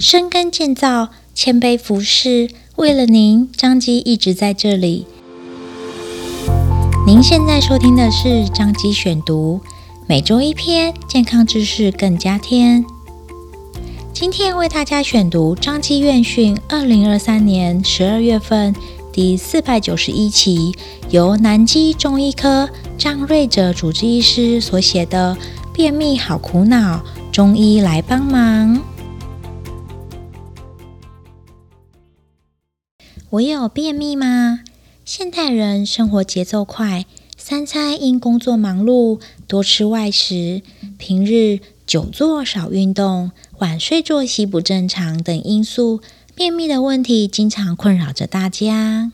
深耕建造，谦卑服侍，为了您，张基一直在这里。您现在收听的是张基选读，每周一篇健康知识更加添。今天为大家选读张基院讯二零二三年十二月份第四百九十一期，由南基中医科张瑞哲主治医师所写的《便秘好苦恼》，中医来帮忙。我有便秘吗？现代人生活节奏快，三餐因工作忙碌，多吃外食，平日久坐少运动。晚睡作息不正常等因素，便秘的问题经常困扰着大家。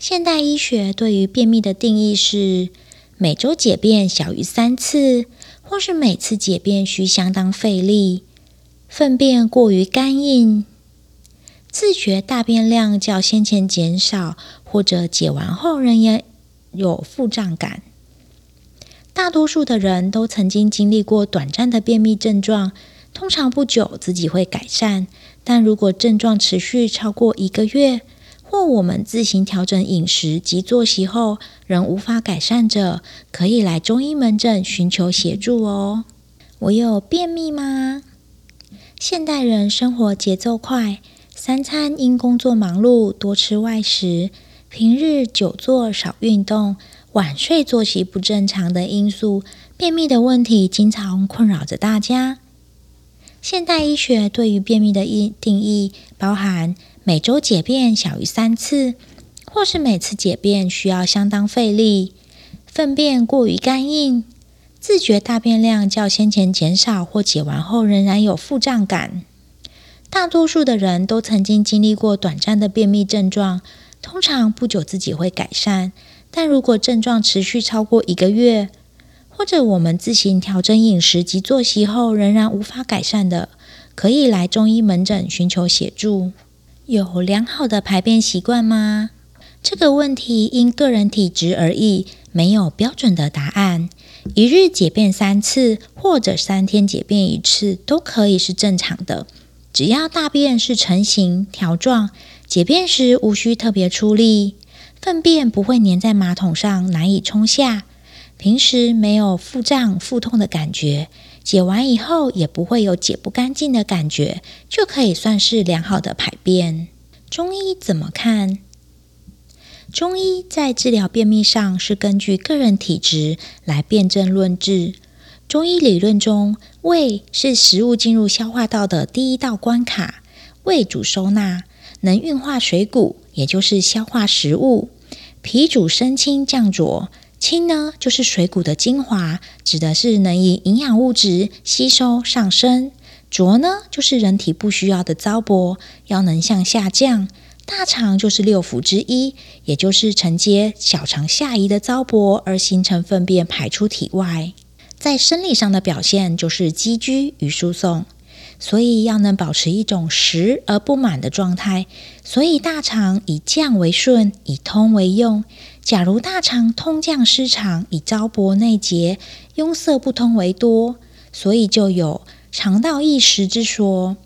现代医学对于便秘的定义是：每周解便小于三次，或是每次解便需相当费力，粪便过于干硬，自觉大便量较先前减少，或者解完后仍然有腹胀感。大多数的人都曾经经历过短暂的便秘症状。通常不久自己会改善，但如果症状持续超过一个月，或我们自行调整饮食及作息后仍无法改善者，可以来中医门诊寻求协助哦。我有便秘吗？现代人生活节奏快，三餐因工作忙碌多吃外食，平日久坐少运动，晚睡作息不正常的因素，便秘的问题经常困扰着大家。现代医学对于便秘的定义包含每周解便小于三次，或是每次解便需要相当费力，粪便过于干硬，自觉大便量较先前减少或解完后仍然有腹胀感。大多数的人都曾经经历过短暂的便秘症状，通常不久自己会改善，但如果症状持续超过一个月，或者我们自行调整饮食及作息后仍然无法改善的，可以来中医门诊寻求协助。有良好的排便习惯吗？这个问题因个人体质而异，没有标准的答案。一日解便三次，或者三天解便一次，都可以是正常的。只要大便是成型条状，解便时无需特别出力，粪便不会粘在马桶上难以冲下。平时没有腹胀、腹痛的感觉，解完以后也不会有解不干净的感觉，就可以算是良好的排便。中医怎么看？中医在治疗便秘上是根据个人体质来辨证论治。中医理论中，胃是食物进入消化道的第一道关卡，胃主收纳，能运化水谷，也就是消化食物；脾主升清降浊。清呢，就是水谷的精华，指的是能以营养物质吸收上升；浊呢，就是人体不需要的糟粕，要能向下降。大肠就是六腑之一，也就是承接小肠下移的糟粕，而形成粪便排出体外。在生理上的表现就是积聚与输送。所以要能保持一种实而不满的状态，所以大肠以降为顺，以通为用。假如大肠通降失常，以糟粕内结，壅塞不通为多，所以就有肠道易食之说。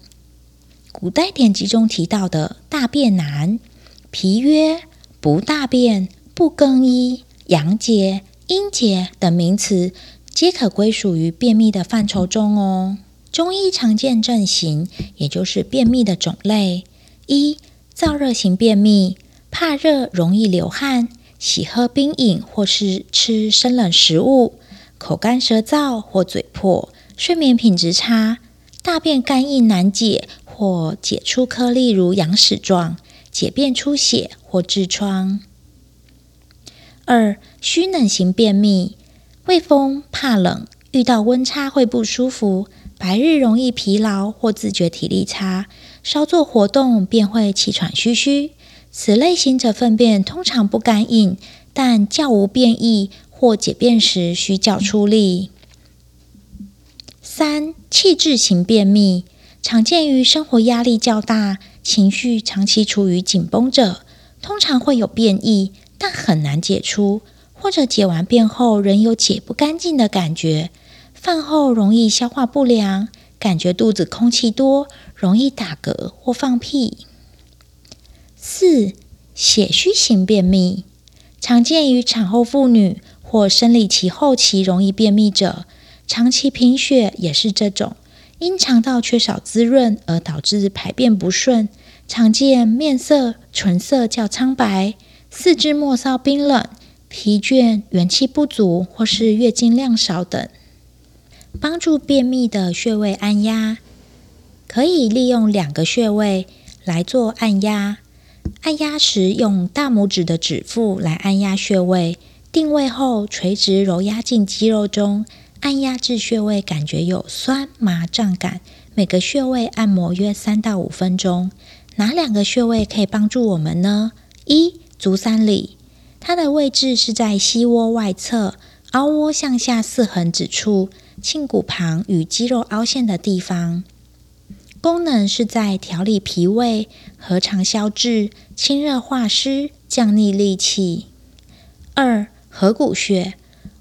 古代典籍中提到的大便难、脾约、不大便、不更衣、阳结、阴结等名词，皆可归属于便秘的范畴中哦。中医常见症型，也就是便秘的种类：一、燥热型便秘，怕热容易流汗，喜喝冰饮或是吃生冷食物，口干舌燥或嘴破，睡眠品质差，大便干硬难解或解出颗粒如羊屎状，解便出血或痔疮。二、虚冷型便秘，畏风怕冷，遇到温差会不舒服。白日容易疲劳或自觉体力差，稍做活动便会气喘吁吁。此类型者粪便通常不干硬，但较无便意或解便时需较出力。三、气滞型便秘，常见于生活压力较大、情绪长期处于紧绷者，通常会有便意，但很难解除，或者解完便后仍有解不干净的感觉。饭后容易消化不良，感觉肚子空气多，容易打嗝或放屁。四、血虚型便秘，常见于产后妇女或生理期后期容易便秘者，长期贫血也是这种。因肠道缺少滋润而导致排便不顺，常见面色、唇色较苍白，四肢末梢冰冷、疲倦、元气不足或是月经量少等。帮助便秘的穴位按压，可以利用两个穴位来做按压。按压时用大拇指的指腹来按压穴位，定位后垂直揉压进肌肉中。按压至穴位感觉有酸麻胀感，每个穴位按摩约三到五分钟。哪两个穴位可以帮助我们呢？一、足三里，它的位置是在膝窝外侧，凹窝向下四横指处，胫骨旁与肌肉凹陷的地方。功能是在调理脾胃、和肠消滞、清热化湿、降逆利气。二、合谷穴。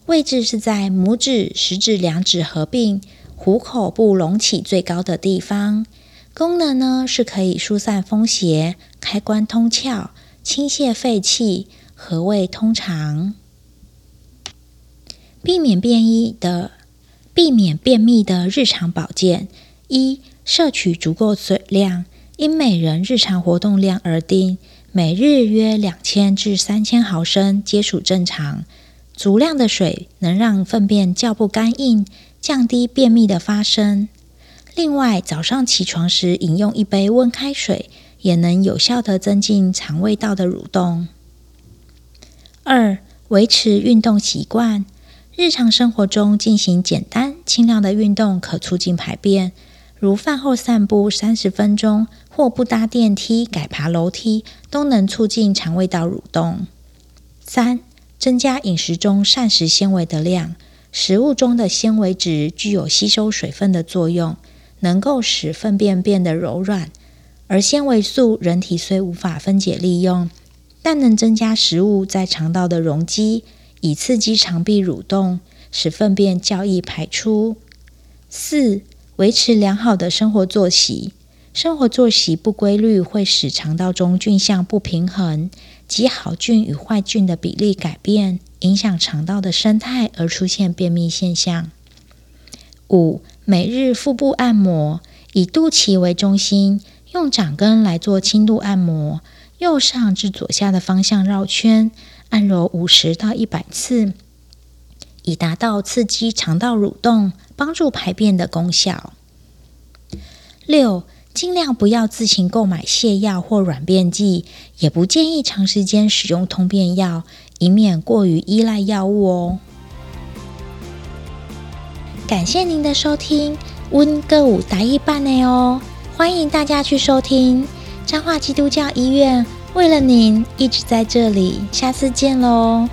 位置是在拇指、食指两指合并，虎口部隆起最高的地方。功能呢是可以疏散风邪、开关通窍、清泻肺气、和胃通常。避免便秘的，避免便秘的日常保健：一、摄取足够水量，因每人日常活动量而定，每日约两千至三千毫升皆属正常。足量的水能让粪便较不干硬，降低便秘的发生。另外，早上起床时饮用一杯温开水，也能有效地增进肠胃道的蠕动。二、维持运动习惯，日常生活中进行简单轻量的运动，可促进排便，如饭后散步三十分钟，或不搭电梯改爬楼梯，都能促进肠胃道蠕动。三、增加饮食中膳食纤维的量，食物中的纤维质具有吸收水分的作用，能够使粪便变得柔软。而纤维素，人体虽无法分解利用，但能增加食物在肠道的容积，以刺激肠壁蠕动，使粪便较易排出。四、维持良好的生活作息。生活作息不规律会使肠道中菌相不平衡，及好菌与坏菌的比例改变，影响肠道的生态而出现便秘现象。五、每日腹部按摩，以肚脐为中心，用掌根来做轻度按摩，右上至左下的方向绕圈，按揉五十到一百次，以达到刺激肠道蠕动、帮助排便的功效。六。尽量不要自行购买泻药或软便剂，也不建议长时间使用通便药，以免过于依赖药物哦。感谢您的收听，温哥舞答一半呢哦，欢迎大家去收听彰化基督教医院，为了您一直在这里，下次见喽。